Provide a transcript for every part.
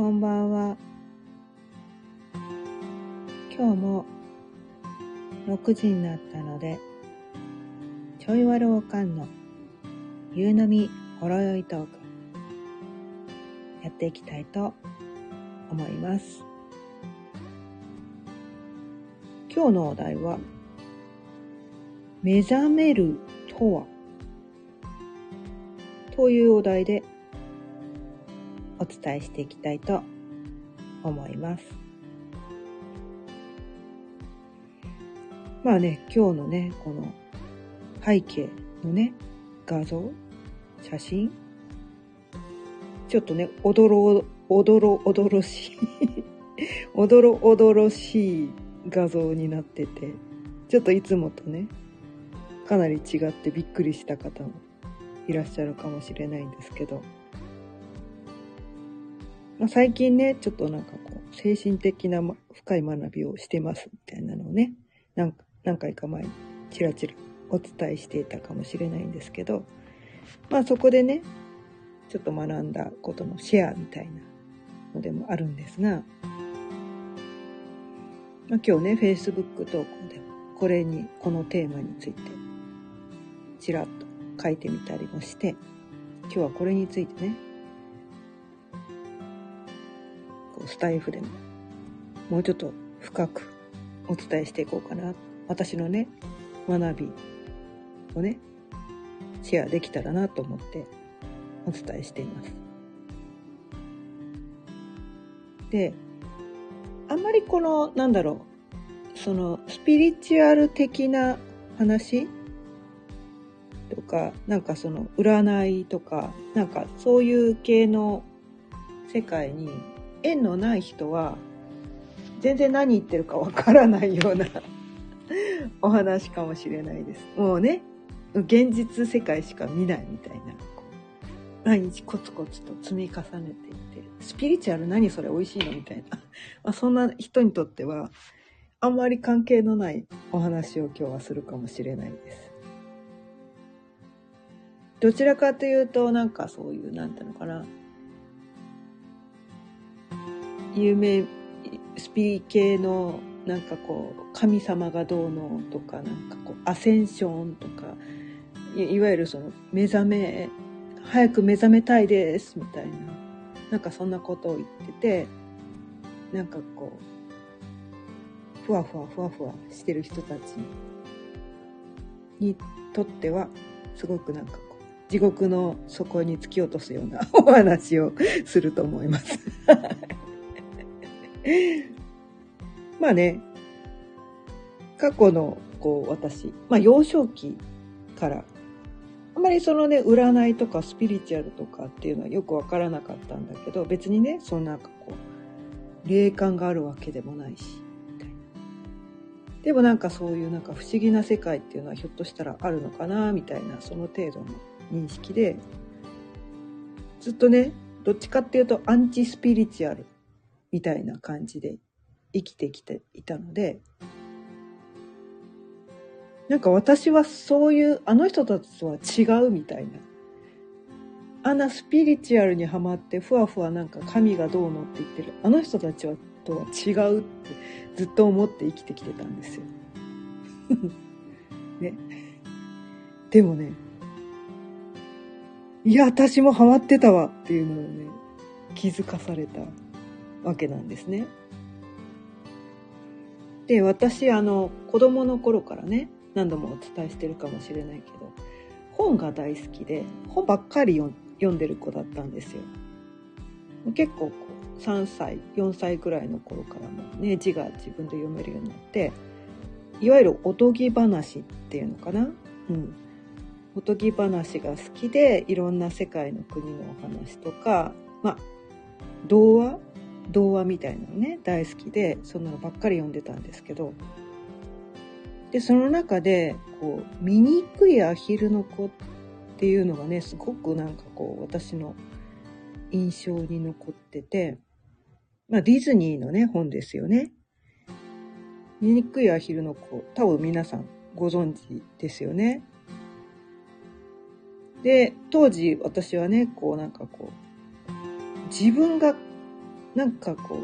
こんばんは。今日も6時になったので、ちょいわるおかんの夕飲みほろよいトーク、やっていきたいと思います。今日のお題は、目覚めるとは？というお題で伝えしていきたいと思います。まあね、今日のね、この背景のね、画像、写真、ちょっとね、おどろ、おどろ、おどろしい、おどろおどろしい画像になってて、ちょっといつもとね、かなり違ってびっくりした方もいらっしゃるかもしれないんですけど、まあ、最近ね、ちょっとなんかこう、精神的な、ま、深い学びをしてますみたいなのをね、なん何回か前にチラチラお伝えしていたかもしれないんですけど、まあそこでね、ちょっと学んだことのシェアみたいなのでもあるんですが、まあ、今日ね、Facebook 投稿でもこれに、このテーマについて、ちらっと書いてみたりもして、今日はこれについてね、こうスタイフでももうちょっと深くお伝えしていこうかな。私のね、学びをね、シェアできたらなと思ってお伝えしています。で、あんまりこの、なんだろう、そのスピリチュアル的な話？とか、なんかその占いとか、なんかそういう系の世界に縁のない人は全然何言ってるかわからないような お話かもしれないです。もうね、現実世界しか見ないみたいな。毎日コツコツと積み重ねていって、スピリチュアル何それ美味しいのみたいな。まあ、そんな人にとっては、あんまり関係のないお話を今日はするかもしれないです。どちらかというと、なんかそういう、なんていうのかな。有名、スピー系の、なんかこう、神様がどうのとか、なんかこう、アセンションとか、いいわゆるその、目覚め、早く目覚めたいです、みたいな。なんかそんなことを言ってて、なんかこう、ふわふわふわふわしてる人たちにとっては、すごくなんかこう、地獄の底に突き落とすようなお話をすると思います。まあね、過去のこう私、まあ幼少期から、あんまりそのね、占いとかスピリチュアルとかっていうのはよくわからなかったんだけど、別にね、そのなんかこう、霊感があるわけでもないし、みたいな。でもなんかそういうなんか不思議な世界っていうのはひょっとしたらあるのかな、みたいな、その程度の認識で、ずっとね、どっちかっていうとアンチスピリチュアルみたいな感じで生きてきていたので、なんか私はそういう、あの人たちとは違うみたいな。あんなスピリチュアルにはまって、ふわふわなんか神がどうのって言ってる、あの人たちはとは違うってずっと思って生きてきてたんですよ。ね。でもね、いや、私もハマってたわっていうのをね、気づかされたわけなんですね。で、私、あの、子供の頃からね、何度もお伝えしてるかもしれないけど、本が大好きで、本ばっかり読んでる子だったんですよ。結構こう、3歳、4歳くらいの頃からもね、字が自分で読めるようになって、いわゆるおとぎ話っていうのかな？うん。おとぎ話が好きで、いろんな世界の国のお話とか、まあ、童話童話みたいなのね、大好きで、そんなのばっかり読んでたんですけど、で、その中で、こう、醜いアヒルの子っていうのがね、すごくなんかこう、私の印象に残ってて、まあ、ディズニーのね、本ですよね。醜いアヒルの子、多分皆さんご存知ですよね。で、当時私はね、こうなんかこう、自分がなんかこ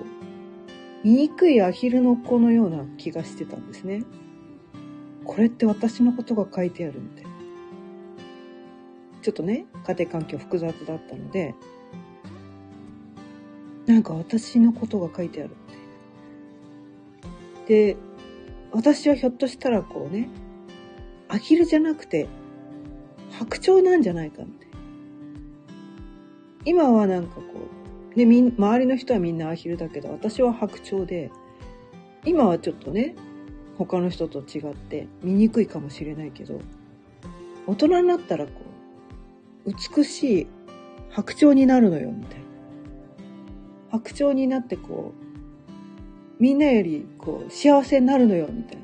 う、醜いアヒルの子のような気がしてたんですね。これって私のことが書いてあるみたいな。ちょっとね、家庭環境複雑だったので、なんか私のことが書いてあるみたいな。で、私はひょっとしたらこうね、アヒルじゃなくて、白鳥なんじゃないかみたいな。今はなんかこう、ね、み、周りの人はみんなアヒルだけど、私は白鳥で、今はちょっとね、他の人と違って見にくいかもしれないけど、大人になったらこう、美しい白鳥になるのよ、みたいな。白鳥になってこう、みんなよりこう、幸せになるのよ、みたいな。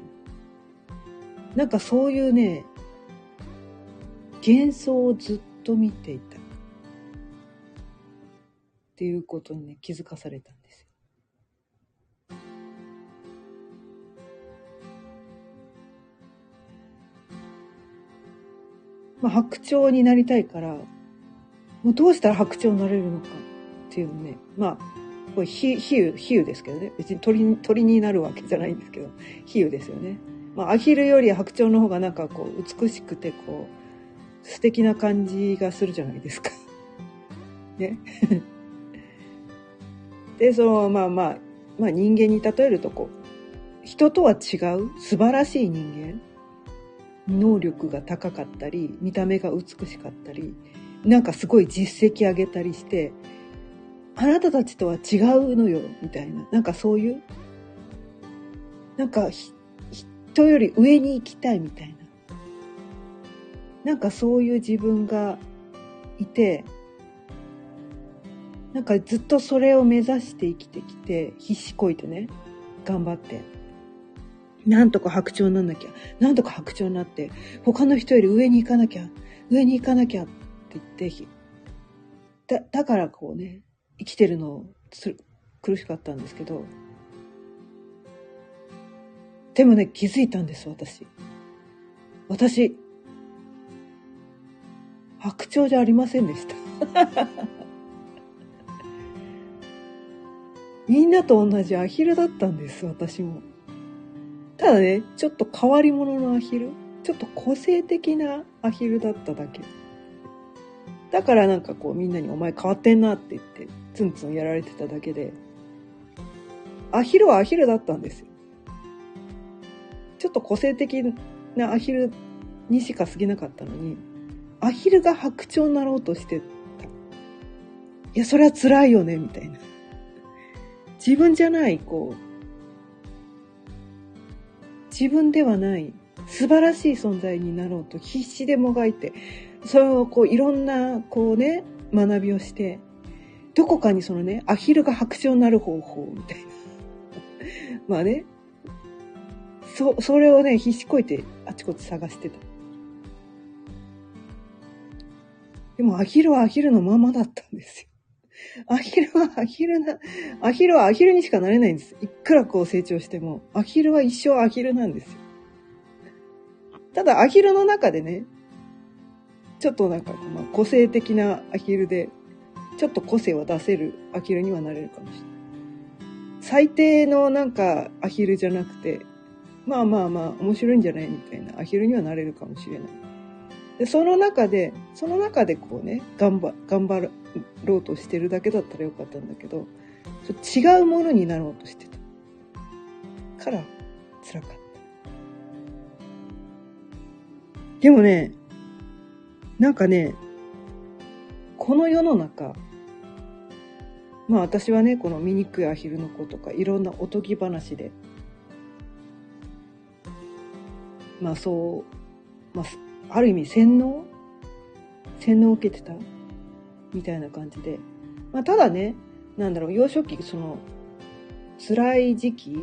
なんかそういうね、幻想をずっと見ていた。っていうことにね、気づかされたんですよ。まあ、白鳥になりたいから、もうどうしたら白鳥になれるのかっていうね、まあ、これ比喩、比喩ですけどね。別に鳥鳥になるわけじゃないんですけど、比喩ですよね。まあ、アヒルより白鳥の方がなんかこう、美しくてこう、素敵な感じがするじゃないですか。ね。で、その、まあまあ、まあ人間に例えるとこう、人とは違う素晴らしい人間。能力が高かったり、見た目が美しかったり、なんかすごい実績上げたりして、あなたたちとは違うのよ、みたいな。なんかそういう、なんか人より上に行きたいみたいな。なんかそういう自分がいて、なんかずっとそれを目指して生きてきて、必死こいてね、頑張って。なんとか白鳥になんなきゃ、なんとか白鳥になって、他の人より上に行かなきゃ、上に行かなきゃって言って、だ、だからこうね、生きてるの苦しかったんですけど、でもね、気づいたんです、私。私、白鳥じゃありませんでした。みんなと同じアヒルだったんです、私も。ただね、ちょっと変わり者のアヒル。ちょっと個性的なアヒルだっただけ。だからなんかこうみんなにお前変わってんなって言ってツンツンやられてただけで、アヒルはアヒルだったんですよ。ちょっと個性的なアヒルにしか過ぎなかったのに、アヒルが白鳥になろうとしてた。いや、それは辛いよね、みたいな。自分じゃない、こう、自分ではない素晴らしい存在になろうと必死でもがいて、それをこういろんなこうね、学びをして、どこかにそのね、アヒルが白鳥になる方法みたいな。まあね、そ、それをね、必死こいてあちこち探してた。でもアヒルはアヒルのままだったんですよ。アヒルはアヒルな、アヒルはアヒルにしかなれないんです。いくらこう成長しても、アヒルは一生アヒルなんですよ。ただアヒルの中でね、ちょっとなんか、まあ、個性的なアヒルで、ちょっと個性を出せるアヒルにはなれるかもしれない。最低のなんかアヒルじゃなくて、まあまあまあ面白いんじゃないみたいなアヒルにはなれるかもしれない。で、その中で、その中でこうね、頑張、頑張るろうとしてるだけだったらよかったんだけど、違うものになろうとしてた。から辛かった。でもね、なんかね、この世の中、まあ私はね、この醜いアヒルの子とかいろんなおとぎ話でまあそう、まあ、ある意味洗脳？洗脳を受けてた？みたいな感じで。まあただね、なんだろう、幼少期、その、辛い時期、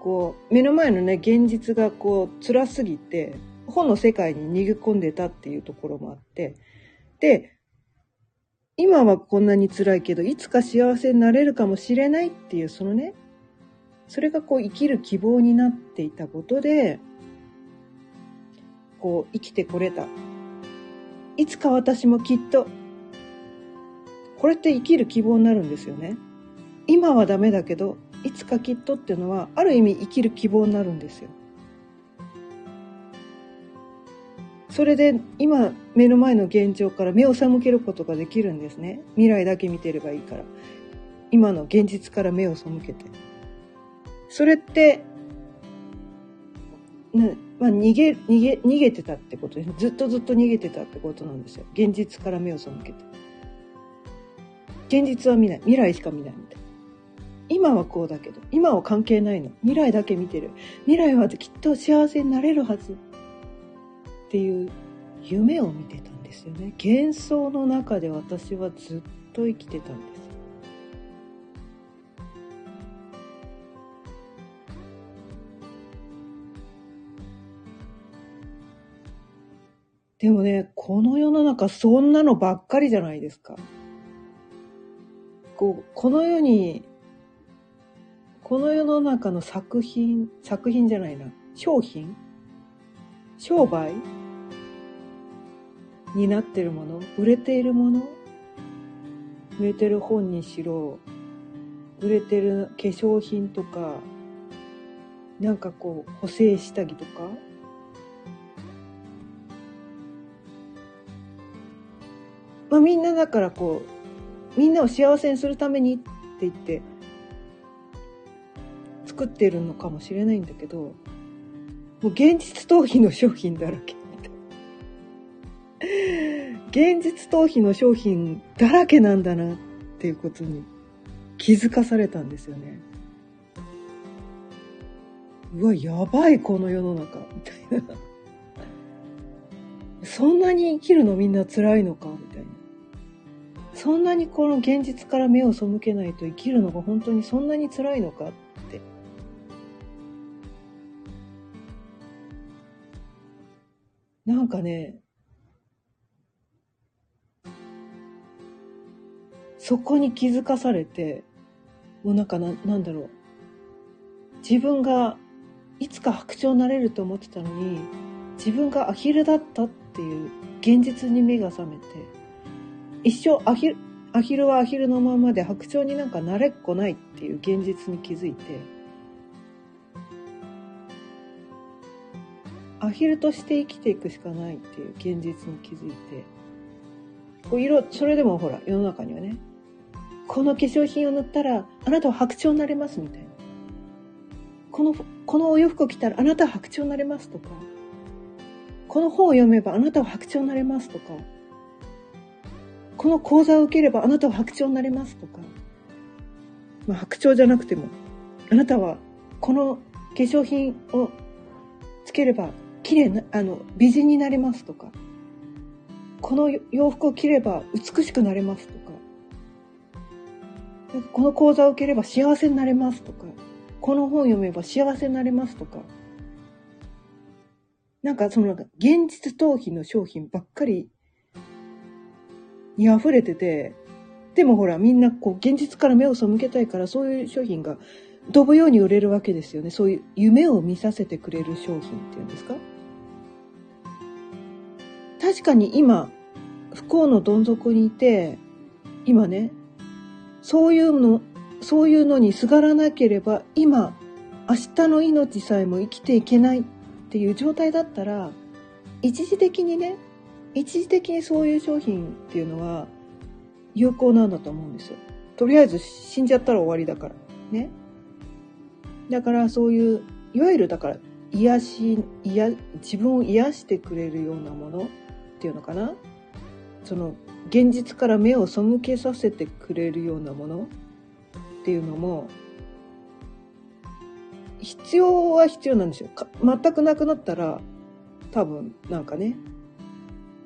こう、目の前のね、現実がこう、辛すぎて、本の世界に逃げ込んでたっていうところもあって、で、今はこんなに辛いけど、いつか幸せになれるかもしれないっていう、そのね、それがこう生きる希望になっていたことで、こう生きてこれた。いつか私もきっと、これって生きる希望になるんですよね。今はダメだけどいつかきっとっていうのはある意味生きる希望になるんですよ。それで今目の前の現状から目を背けることができるんですね。未来だけ見てればいいから。今の現実から目を背けて。それってねまあ、逃げ逃げ逃げてたってことですずっとずっと逃げてたってことなんですよ。現実から目を背けて。現実は見ない。未来しか見ないみたい。な今はこうだけど。今は関係ないの。未来だけ見てる。未来はきっと幸せになれるはず。っていう夢を見てたんですよね。幻想の中で私はずっと生きてたんです。でもね、この世の中そんなのばっかりじゃないですか。こう、この世に、この世の中の作品、作品じゃないな、商品？商売？になってるもの？売れているもの？売れてる本にしろ、売れてる化粧品とか、なんかこう、補正下着とか、まあ、みんなだからこうみんなを幸せにするためにって言って作ってるのかもしれないんだけどもう現実逃避の商品だらけ現実逃避の商品だらけなんだなっていうことに気づかされたんですよね。うわ、やばい、この世の中、みたいな。そんなに生きるのみんな辛いのかみ。そんなにこの現実から目を背けないと生きるのが本当にそんなに辛いのかって。なんかねそこに気づかされてもうなんかななんだろう。自分がいつか白鳥になれると思ってたのに自分がアヒルだったっていう現実に目が覚めて。一生アヒル、アヒルはアヒルのままで白鳥になんか慣れっこないっていう現実に気づいて、アヒルとして生きていくしかないっていう現実に気づいて、こう色、それでもほら、世の中にはね、この化粧品を塗ったら、あなたは白鳥になれますみたいな。この、このお洋服を着たら、あなたは白鳥になれますとか、この本を読めば、あなたは白鳥になれますとか、この講座を受ければあなたは白鳥になれますとか、まあ、白鳥じゃなくても、あなたはこの化粧品をつければ綺麗な、あの、美人になれますとか、この洋服を着れば美しくなれますとか、この講座を受ければ幸せになれますとか、この本を読めば幸せになれますとか、なんかその現実逃避の商品ばっかりに溢れてて、でもほら、みんなこう、現実から目を背けたいから、そういう商品が飛ぶように売れるわけですよね。そういう夢を見させてくれる商品っていうんですか？確かに今、不幸のどん底にいて、今ね、そういうの、そういうのにすがらなければ、今、明日の命さえも生きていけないっていう状態だったら、一時的にね、一時的にそういう商品っていうのは有効なんだと思うんですよ。とりあえず死んじゃったら終わりだから。ね。だからそういう、いわゆるだから癒し、癒、自分を癒してくれるようなものっていうのかな。その現実から目を背けさせてくれるようなものっていうのも必要は必要なんですよ。全くなくなったら多分なんかね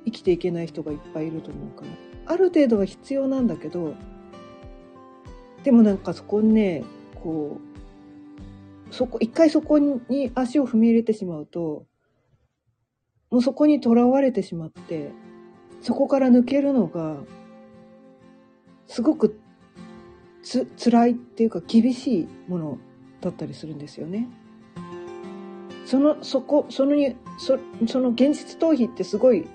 生きていけない人がいっぱいいると思うからある程度は必要なんだけどでもなんかそこにねこうそこ一回そこに足を踏み入れてしまうともうそこにとらわれてしまってそこから抜けるのがすごくつ辛いっていうか厳しいものだったりするんですよね。そのそこそのにそその現実逃避ってすごい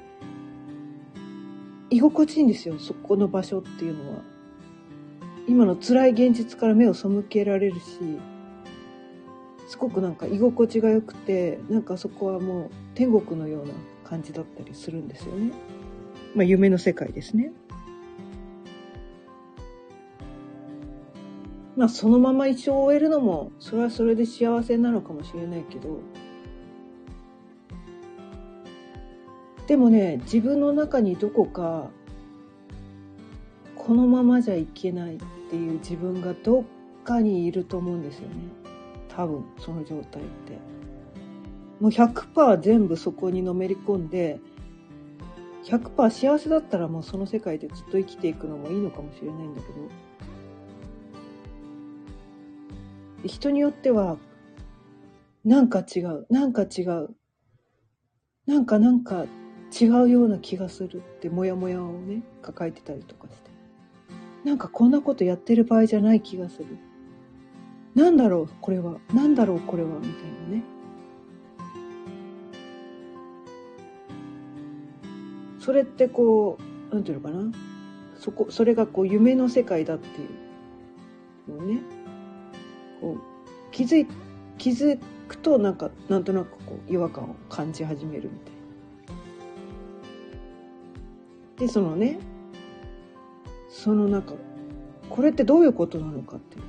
居心地いいんですよそこの場所っていうのは。今の辛い現実から目を背けられるしすごくなんか居心地が良くてなんかそこはもう天国のような感じだったりするんですよね。まあ夢の世界ですね。まあそのまま一生終えるのもそれはそれで幸せなのかもしれないけどでもね自分の中にどこかこのままじゃいけないっていう自分がどっかにいると思うんですよね。多分その状態って。もう100%全部そこにのめり込んで100%幸せだったらもうその世界でずっと生きていくのもいいのかもしれないんだけど。人によってはなんか違うなんか違うなんかなんか違うような気がするってモヤモヤをね抱えてたりとかして。なんかこんなことやってる場合じゃない気がする。なんだろうこれは。なんだろうこれはみたいなね。それってこうなんていうのかな。そこそれがこう夢の世界だっていうのをねこう気づい気づくとなんかなんとなくこう違和感を感じ始めるみたいな。でそのねそのなんかこれってどういうことなのかっていう。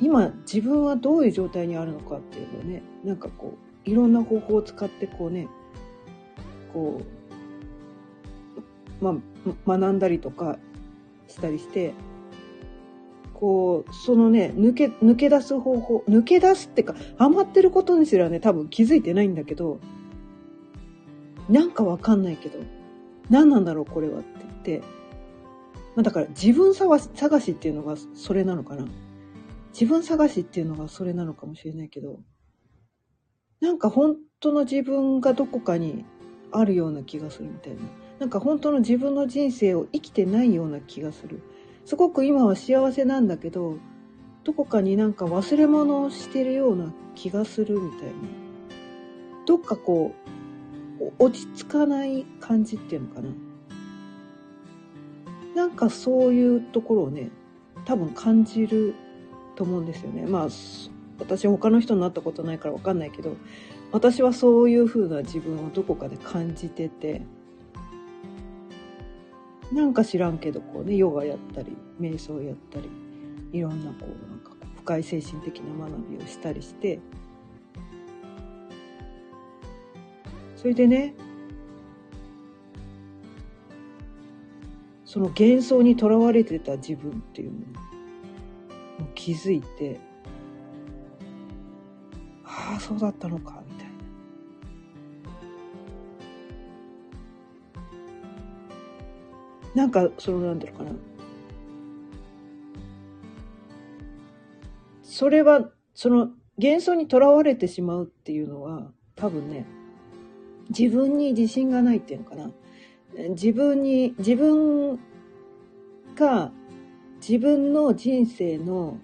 今自分はどういう状態にあるのかっていうのをねなんかこういろんな方法を使ってこうねこう、まあ、学んだりとかしたりしてこうそのね抜け抜け出す方法抜け出すっていうかハマってることにすらね多分気づいてないんだけどなんかわかんないけど何なんだろうこれはって言って、まあ、だから自分探し探しっていうのがそれなのかな。自分探しっていうのがそれなのかもしれないけど。なんか本当の自分がどこかにあるような気がするみたいな。なんか本当の自分の人生を生きてないような気がする。すごく今は幸せなんだけどどこかになんか忘れ物をしてるような気がするみたいな。どっかこう落ち着かない感じっていうのかな。なんかそういうところをね多分感じると思うんですよね。まあ私他の人になったことないから分かんないけど私はそういう風な自分をどこかで感じててなんか知らんけどこうねヨガやったり瞑想やったりいろんなこうなんか深い精神的な学びをしたりしてそれでねその幻想にとらわれてた自分っていうのに気づいてああそうだったのかみたいな。なんかそのなんだろうかな。それはその幻想にとらわれてしまうっていうのは多分ね自分に自信がないっていうのかな自分に自分が自分の人生の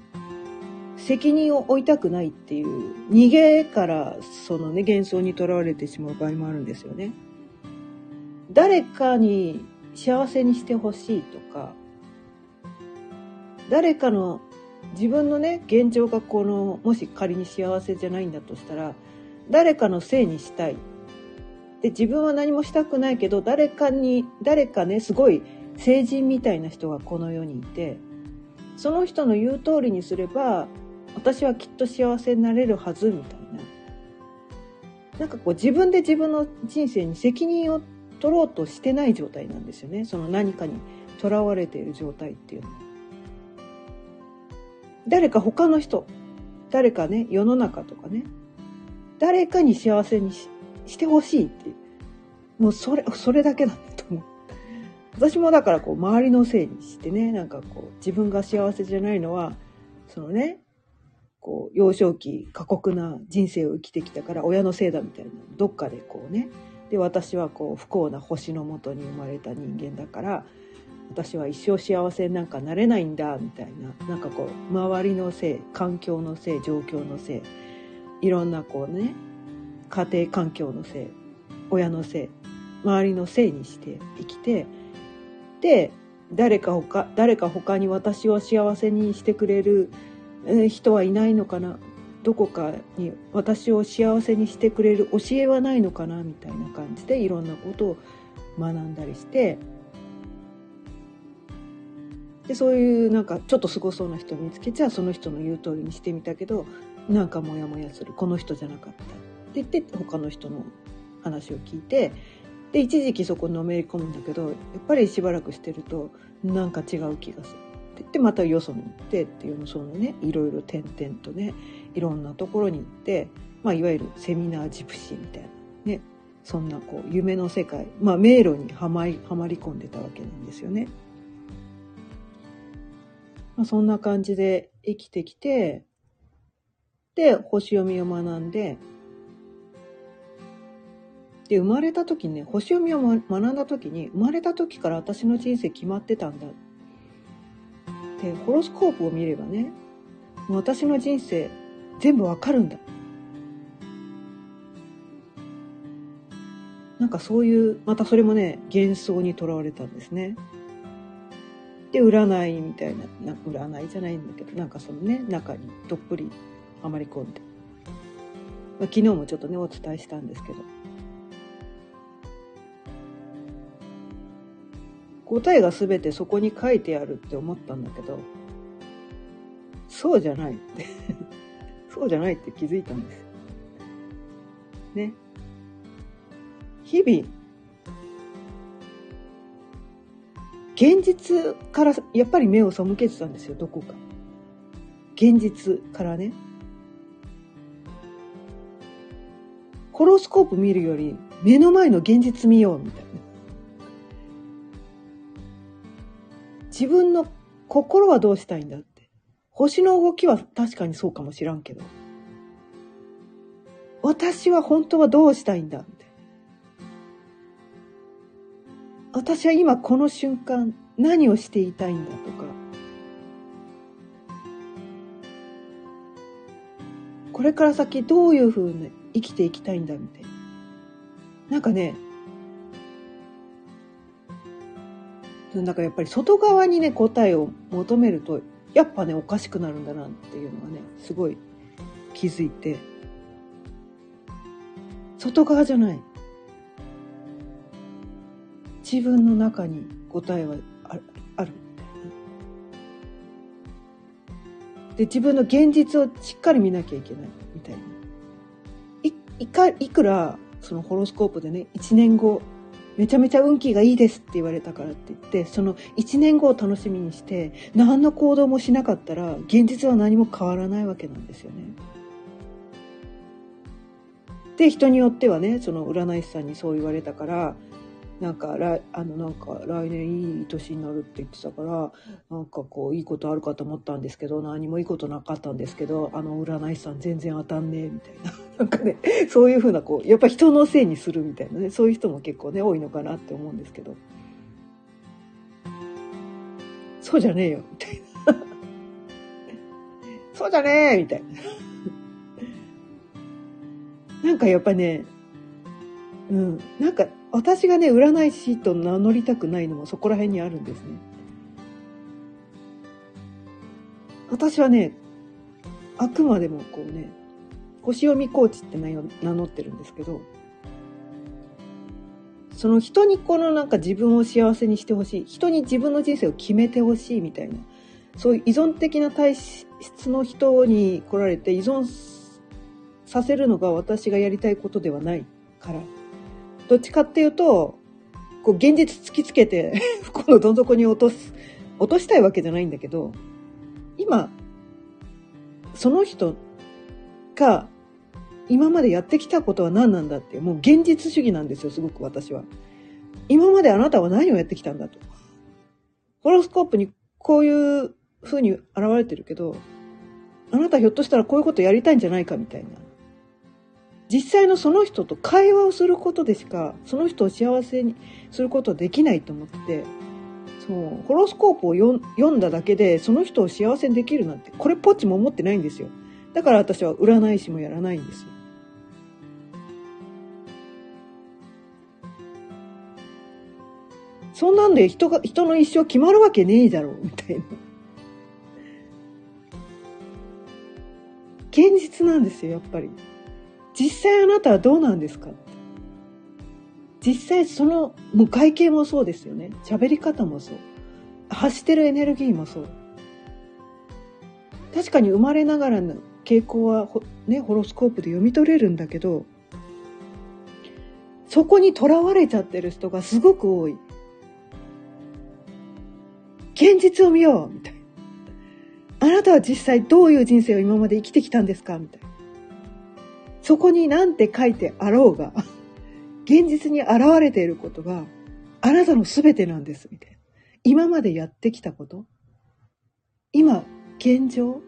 責任を負いたくないっていう逃げからそのね幻想にとらわれてしまう場合もあるんですよね。誰かに幸せにしてほしいとか誰かの自分のね現状がこのもし仮に幸せじゃないんだとしたら誰かのせいにしたいで自分は何もしたくないけど誰かに誰かねすごい成人みたいな人がこの世にいてその人の言う通りにすれば私はきっと幸せになれるはずみたいななんかこう自分で自分の人生に責任を取ろうとしてない状態なんですよねその何かにとらわれている状態っていうのは。誰か他の人誰かね世の中とかね誰かに幸せにししてほしいって。もうそれ、それだけなんだと思う。私もだからこう周りのせいにしてね、なんかこう自分が幸せじゃないのは、そのね、こう幼少期過酷な人生を生きてきたから親のせいだみたいな、どっかでこうね、で私はこう不幸な星のもとに生まれた人間だから、私は一生幸せになんかなれないんだみたいななんかこう周りのせい環境のせい状況のせいいろんなこうね家庭環境のせい親のせい周りのせいにして生きてで誰か他誰か他に私を幸せにしてくれる人はいないのかなどこかに私を幸せにしてくれる教えはないのかなみたいな感じでいろんなことを学んだりしてでそういうなんかちょっとすごそうな人見つけちゃその人の言う通りにしてみたけどなんかモヤモヤする。この人じゃなかった。って言って他の人の話を聞いてで一時期そこのめり込むんだけどやっぱりしばらくしてるとなんか違う気がするって言ってまたよそに行ってっていうそのねいろいろ点々とねいろんなところに行って、まあ、いわゆるセミナージプシーみたいなねそんなこう夢の世界、まあ、迷路にはまりはまり込んでたわけなんですよね。まあ、そんな感じで生きてきてで星読みを学んでで、生まれた時にね、星読みを学んだ時に、生まれた時から私の人生決まってたんだ。で、ホロスコープを見ればね、もう私の人生全部わかるんだ。なんかそういう、またそれもね、幻想にとらわれたんですね。で、占いみたいな、な占いじゃないんだけど、なんかそのね、中にどっぷりはまり込んで。まあ、昨日もちょっとね、お伝えしたんですけど。答えが全てそこに書いてあるって思ったんだけど、そうじゃないって そうじゃないって気づいたんです。ね。日々、現実からやっぱり目を背けてたんですよ、どこか。現実からね。ホロスコープ見るより目の前の現実見ようみたいな。自分の心はどうしたいんだって。星の動きは確かにそうかもしらんけど。私は本当はどうしたいんだって。私は今この瞬間何をしていたいんだとか。これから先どういうふうに生きていきたいんだみたいな。なんかね、だからやっぱり外側にね、答えを求めると、やっぱね、おかしくなるんだなっていうのがね、すごい気づいて、外側じゃない。自分の中に答えはあるあるみたいな。で、自分の現実をしっかり見なきゃいけないみたいな。い、いか、いくら、そのホロスコープでね、1年後、めちゃめちゃ運気がいいですって言われたからって言って、その1年後を楽しみにして、何の行動もしなかったら、現実は何も変わらないわけなんですよね。で、人によってはね、その占い師さんにそう言われたから、なんか来、あの、なんか、来年いい年になるって言ってたから、なんかこう、いいことあるかと思ったんですけど、何もいいことなかったんですけど、あの占い師さん全然当たんねえ、みたいな。なんかね、そういうふうな、こう、やっぱ人のせいにするみたいなね、そういう人も結構ね、多いのかなって思うんですけど。そうじゃねえよ、みたいな。そうじゃねえみたいな。なんかやっぱね、うん、なんか私がね、占い師と名乗りたくないのもそこら辺にあるんですね。私はね、あくまでもこうね、星読みコーチって名乗ってるんですけど、その人にこのなんか自分を幸せにしてほしい、人に自分の人生を決めてほしいみたいな、そういう依存的な体質の人に来られて依存させるのが私がやりたいことではないから、どっちかっていうと、こう現実突きつけて 不幸のどん底に落とす、落としたいわけじゃないんだけど、今、その人が今までやってきたことは何なんだって、もう現実主義なんですよ、すごく私は。今まであなたは何をやってきたんだと。ホロスコープにこういう風に現れてるけど、あなたひょっとしたらこういうことやりたいんじゃないかみたいな。実際のその人と会話をすることでしかその人を幸せにすることはできないと思ってそうホロスコープを読んだだけでその人を幸せにできるなんてこれっぽっちも思ってないんですよだから私は占い師もやらないんですそんなんで人が、人の一生決まるわけねえだろう、みたいな。現実なんですよ、やっぱり。実際あなたはどうなんですか？実際その、もう外見もそうですよね。喋り方もそう。発してるエネルギーもそう。確かに生まれながらの傾向はね、ホロスコープで読み取れるんだけど、そこにとらわれちゃってる人がすごく多い。現実を見ようみたいな。あなたは実際どういう人生を今まで生きてきたんですか？みたいな。そこに何て書いてあろうが、現実に現れていることがあなたの全てなんです、みたいな。今までやってきたこと今、現状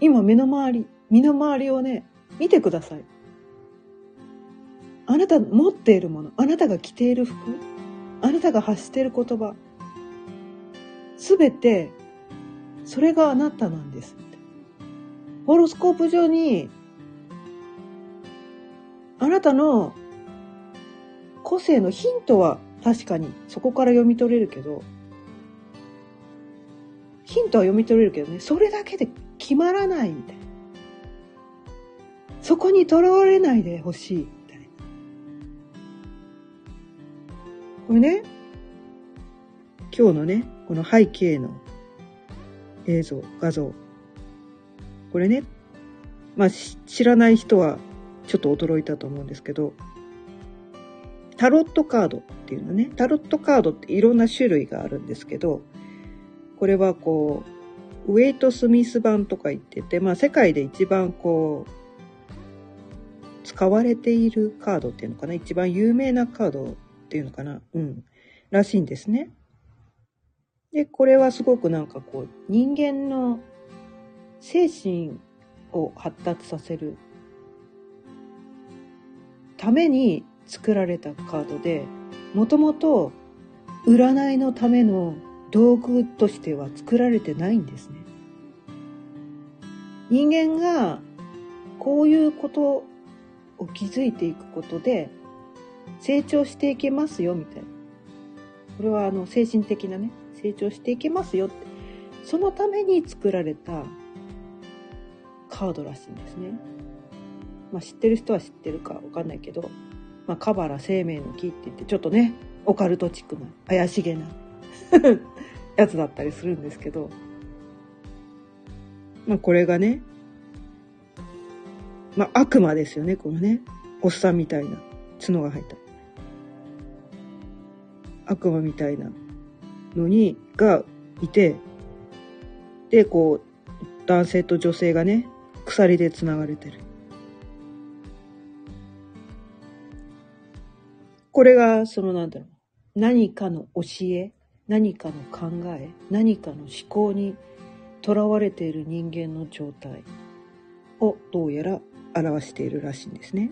今目の周り、身の回りをね、見てください。あなた持っているもの、あなたが着ている服、あなたが発している言葉、すべて、それがあなたなんです。ホロスコープ上に、あなたの個性のヒントは確かにそこから読み取れるけど、ヒントは読み取れるけどね、それだけで決まらないみたいな。そこにとらわれないでほしいみたいな。これね、今日のね、この背景の映像、画像。これね、まあ知らない人はちょっと驚いたと思うんですけど、タロットカードっていうのね、タロットカードっていろんな種類があるんですけど、これはこう、ウェイト・スミス版とか言ってて、まあ世界で一番こう、使われているカードっていうのかな、一番有名なカードっていうのかな、うん、らしいんですね。で、これはすごくなんかこう、人間の精神を発達させるために作られたカードで、もともと占いのための道具としては作られてないんですね。人間がこういうことを気づいていくことで成長していけますよみたいな。これはあの精神的なね、成長していけますよってそのために作られたカードらしいんですね。まあ、知ってる人は知ってるかわかんないけど、まあ、カバラ生命の木って言ってちょっとねオカルトチックな怪しげな やつだったりするんですけど、まあ、これがね、まあ、悪魔ですよねこのねおっさんみたいな角が入った悪魔みたいなのに、がいて、で、こう、男性と女性がね、鎖で繋がれてる。これが、そのなんだろう。何かの教え、何かの考え、何かの思考にとらわれている人間の状態をどうやら表しているらしいんですね。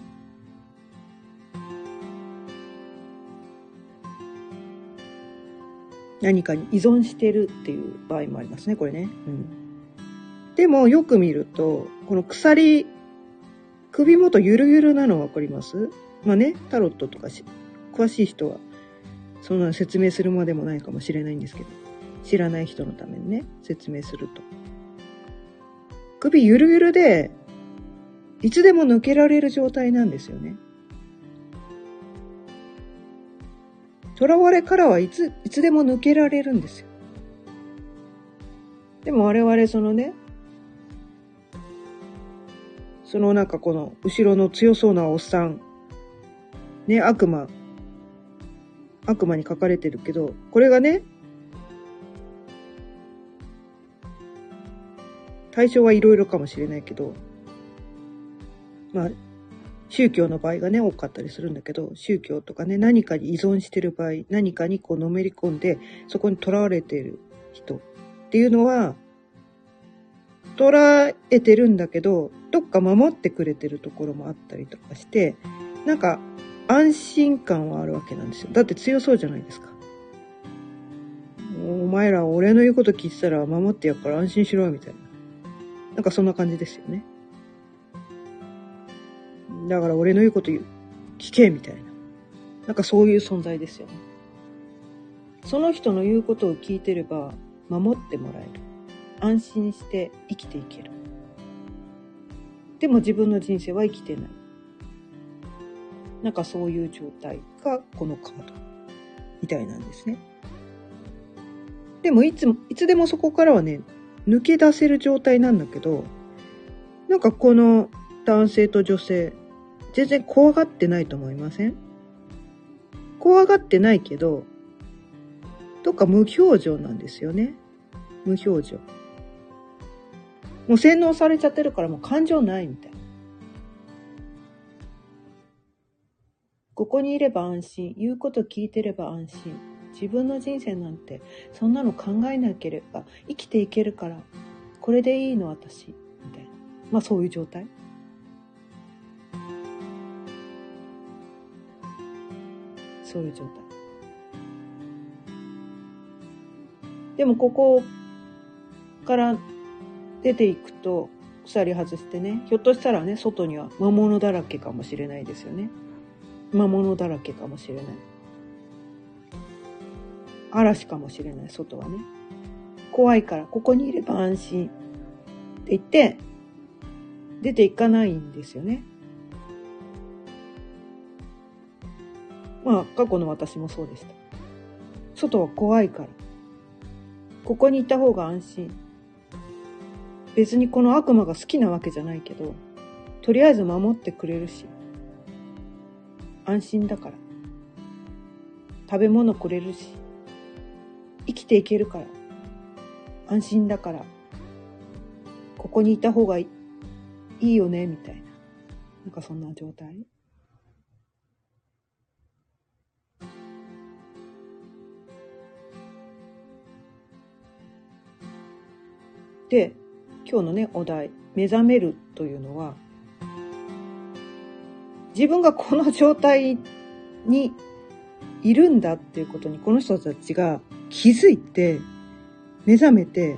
何かに依存してるっていう場合もありますね、これね。うん。でも、よく見ると、この鎖、首元ゆるゆるなのわかります？まあね、タロットとかし、詳しい人は、そんな説明するまでもないかもしれないんですけど、知らない人のためにね、説明すると。首ゆるゆるで、いつでも抜けられる状態なんですよね。囚われからはいつ、いつでも抜けられるんですよ。でも我々そのね、そのなんかこの後ろの強そうなおっさん、ね、悪魔、悪魔に書かれてるけど、これがね、対象はいろいろかもしれないけど、まあ、宗教の場合がね、多かったりするんだけど、宗教とかね、何かに依存してる場合、何かにこうのめり込んで、そこに囚われてる人っていうのは、捉えてるんだけど、どっか守ってくれてるところもあったりとかして、なんか安心感はあるわけなんですよ。だって強そうじゃないですか。お前ら俺の言うこと聞いてたら守ってやっから安心しろみたいな。なんかそんな感じですよね。だから俺の言うこと言う聞けみたいな。なんかそういう存在ですよね。その人の言うことを聞いてれば守ってもらえる安心して生きていけるでも自分の人生は生きてないなんかそういう状態がこのカードみたいなんですね。でもいつもいつでもそこからはね抜け出せる状態なんだけどなんかこの男性と女性全然怖がってないと思いません？怖がってないけどどっか無表情なんですよね。無表情。もう洗脳されちゃってるからもう感情ないみたいな。ここにいれば安心。言うこと聞いてれば安心。自分の人生なんてそんなの考えなければ生きていけるから。これでいいの私。みたいな。まあそういう状態。そういう状態。でもここから出ていくと鎖外してねひょっとしたらね外には魔物だらけかもしれないですよね魔物だらけかもしれない。嵐かもしれない外はね。怖いからここにいれば安心って言って出ていかないんですよね。まあ過去の私もそうでした。外は怖いから。ここにいた方が安心。別にこの悪魔が好きなわけじゃないけど、とりあえず守ってくれるし、安心だから。食べ物くれるし、生きていけるから。安心だから。ここにいた方がいいよね、みたいな。なんかそんな状態で、今日のね、お題、目覚めるというのは、自分がこの状態にいるんだっていうことにこの人たちが気づいて、目覚めて、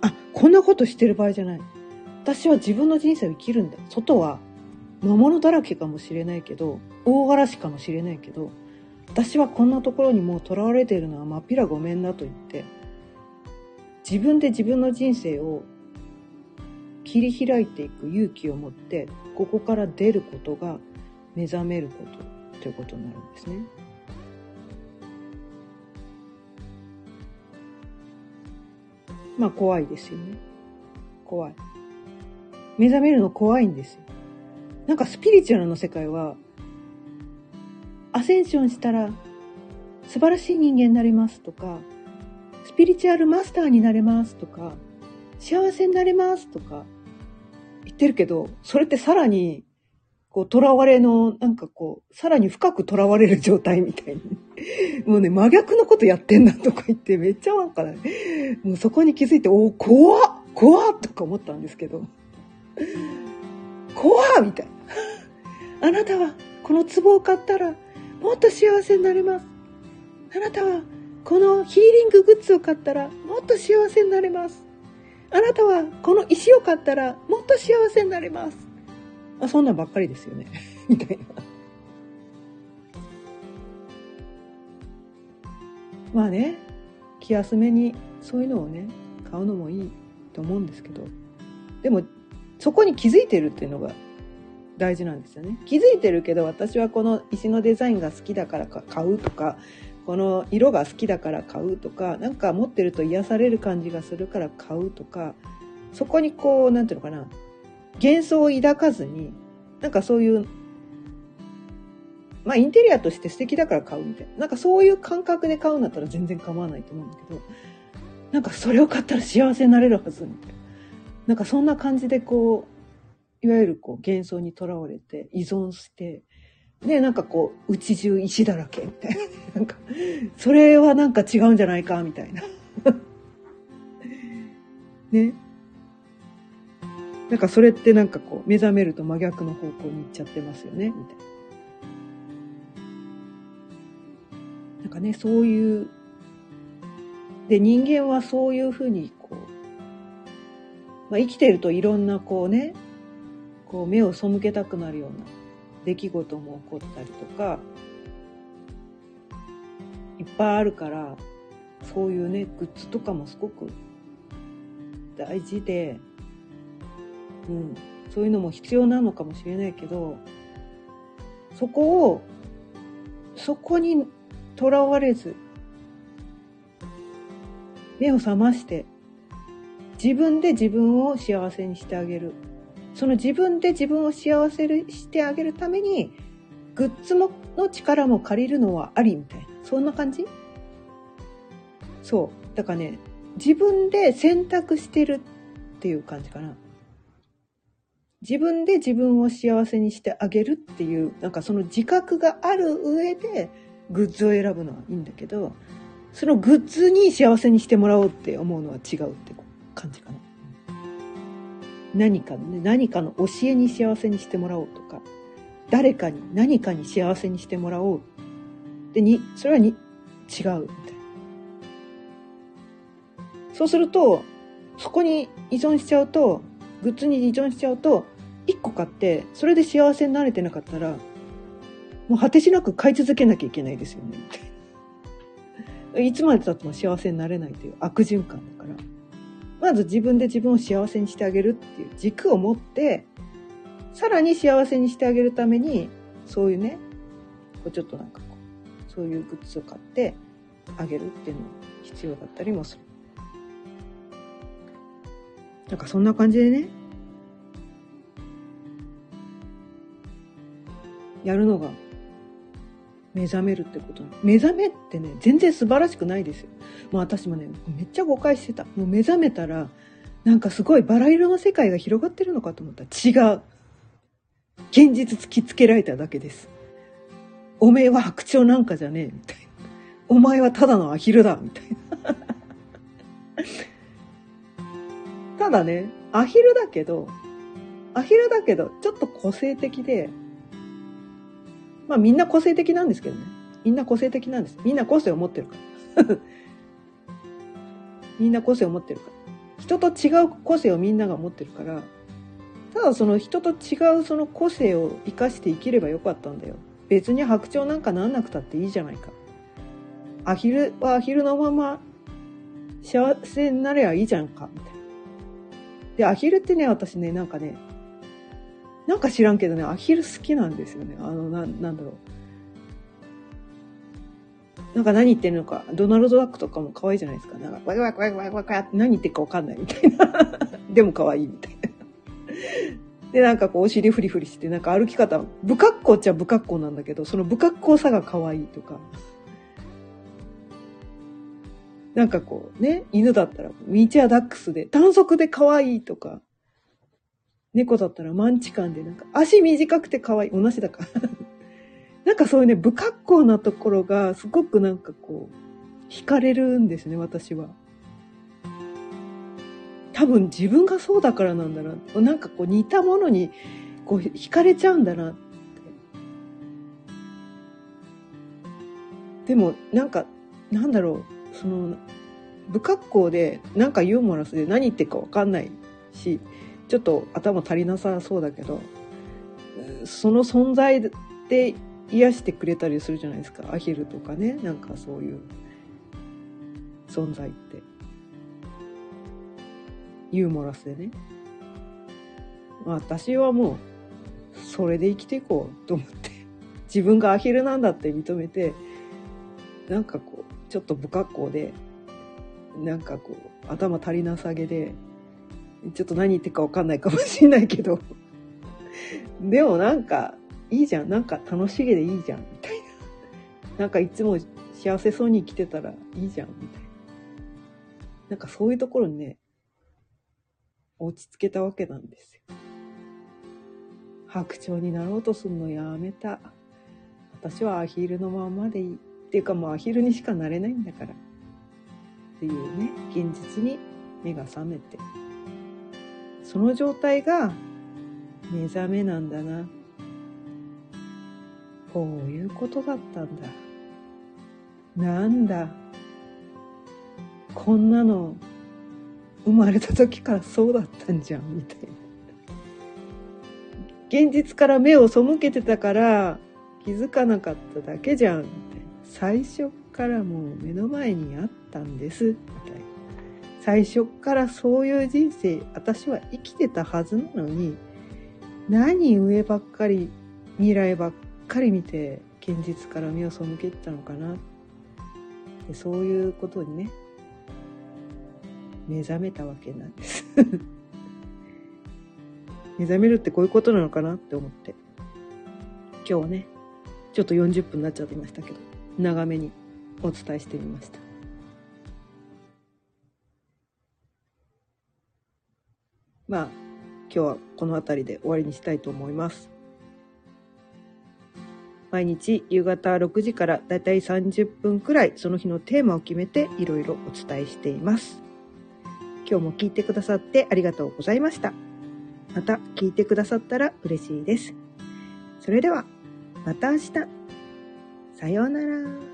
あ、こんなことしてる場合じゃない。私は自分の人生を生きるんだ。外は魔物だらけかもしれないけど、大嵐かもしれないけど、私はこんなところにもう囚われているのはまっぴらごめんなと言って、自分で自分の人生を切り開いていく勇気を持ってここから出ることが目覚めることということになるんですね。まあ怖いですよね。怖い。目覚めるの怖いんですよ。なんかスピリチュアルの世界は、アセンションしたら素晴らしい人間になりますとか、スピリチュアルマスターになれますとか、幸せになれますとか、言ってるけど、それってさらに、こう、囚われの、なんかこう、さらに深く囚われる状態みたいに。もうね、真逆のことやってんだとか言って、めっちゃなんかね、もうそこに気づいて、お怖っ怖っとか思ったんですけど。怖っみたいな。あなたは、この壺を買ったら、もっと幸せになれます。あなたは、このヒーリンググッズを買ったら、もっと幸せになれます。あなたはこの石を買ったらもっと幸せになれます。あそんなんばっかりですよね。みたいな。まあね、気休めにそういうのをね、買うのもいいと思うんですけど、でもそこに気づいてるっていうのが大事なんですよね。気づいてるけど私はこの石のデザインが好きだから買うとか、この色が好きだから買うとかなんか持ってると癒される感じがするから買うとかそこにこう何て言うのかな幻想を抱かずになんかそういうまあインテリアとして素敵だから買うみたいななんかそういう感覚で買うんだったら全然構わないと思うんだけどなんかそれを買ったら幸せになれるはずみたいななんかそんな感じでこういわゆるこう幻想にとらわれて依存してで、なんかこう、内中石だらけみたいな。なんか、それはなんか違うんじゃないかみたいな。ね。なんかそれってなんかこう、目覚めると真逆の方向に行っちゃってますよねみたいな。なんかね、そういう、で、人間はそういうふうにこう、まあ、生きてるといろんなこうね、こう目を背けたくなるような出来事も起こったりとかいっぱいあるからそういうねグッズとかもすごく大事で、うん、そういうのも必要なのかもしれないけどそこをそこにとらわれず目を覚まして自分で自分を幸せにしてあげる。その自分で自分を幸せにしてあげるためにグッズもの力も借りるのはありみたいな。そんな感じ？そう。だからね自分で選択してるっていう感じかな。自分で自分を幸せにしてあげるっていうなんかその自覚がある上でグッズを選ぶのはいいんだけどそのグッズに幸せにしてもらおうって思うのは違うって感じかな。何かのね、何かの教えに幸せにしてもらおうとか、誰かに何かに幸せにしてもらおう。で、に、それはに、違う、みたいな。そうすると、そこに依存しちゃうと、グッズに依存しちゃうと、個買って、それで幸せになれてなかったら、もう果てしなく買い続けなきゃいけないですよね、いな。いつまでたっても幸せになれないという悪循環だから、まず自分で自分を幸せにしてあげるっていう軸を持って、さらに幸せにしてあげるために、そういうね、こうちょっとなんかこう、そういうグッズを買ってあげるっていうのが必要だったりもする。なんかそんな感じでね、やるのが目覚めるってこと目覚めってね、全然素晴らしくないですよ。もう私もね、めっちゃ誤解してた。もう目覚めたら、なんかすごいバラ色の世界が広がってるのかと思ったら違う。現実突きつけられただけです。おめえは白鳥なんかじゃねえ、みたいな。お前はただのアヒルだ、みたいな。ただね、アヒルだけど、アヒルだけど、ちょっと個性的で、まあみんな個性的なんですけどね。みんな個性的なんです。みんな個性を持ってるから。みんな個性を持ってるから。人と違う個性をみんなが持ってるから、ただその人と違うその個性を生かして生きればよかったんだよ。別に白鳥なんかなんなくたっていいじゃないか。アヒルはアヒルのまま幸せになればいいじゃんか、みたいな。で、アヒルってね、私ね、なんかね、なんか知らんけどね、アヒル好きなんですよね。あの、な、なんだろう。なんか何言ってんのか、ドナルド・ダックとかも可愛いじゃないですか。なんか、ワイワイワイワイワイワイって何言ってるかわかんないみたいな。でも可愛いみたいな。で、なんかこう、お尻フリフリして、なんか歩き方、不格好っちゃ不格好なんだけど、その不格好さが可愛いとか。なんかこうね、犬だったら、ミーチャーダックスで、短足で可愛いとか。猫だったらマンチカンでなんか足短くて可愛い。同じだから。なんかそういうね、不格好なところがすごくなんかこう、惹かれるんですね、私は。多分自分がそうだからなんだな。なんかこう似たものにこう惹かれちゃうんだな。でもなんか、なんだろう、その、不格好でなんかユーモラスで何言ってるかわかんないし、ちょっと頭足りなさそうだけど、その存在で癒してくれたりするじゃないですか。アヒルとかね。なんかそういう存在って。ユーモラスでね。まあ私はもう、それで生きていこうと思って、自分がアヒルなんだって認めて、なんかこう、ちょっと不格好で、なんかこう、頭足りなさげで、ちょっと何言ってるかわかんないかもしんないけど。でもなんか、いいじゃん。なんか楽しげでいいじゃん。みたいな。なんかいつも幸せそうに生きてたらいいじゃん。みたいな。なんかそういうところにね、落ち着けたわけなんですよ。白鳥になろうとするのやめた。私はアヒルのままでいい。っていうかもうアヒルにしかなれないんだから。っていうね、現実に目が覚めて。その状態が目覚めなんだな。こういうことだったんだ。なんだ。こんなの生まれた時からそうだったんじゃん、みたいな。現実から目を背けてたから気づかなかっただけじゃん、みたいな。最初からもう目の前にあったんですみたいな最初からそういう人生私は生きてたはずなのに何上ばっかり未来ばっかり見て現実から目を背けてたのかな。でそういうことにね目覚めたわけなんです。目覚めるってこういうことなのかなって思って。今日はねちょっと40分になっちゃってましたけど長めにお伝えしてみました。まあ今日はこの辺りで終わりにしたいと思います。毎日夕方6時からだいたい30分くらいその日のテーマを決めていろいろお伝えしています。今日も聞いてくださってありがとうございました。また聞いてくださったら嬉しいです。それではまた明日。さようなら。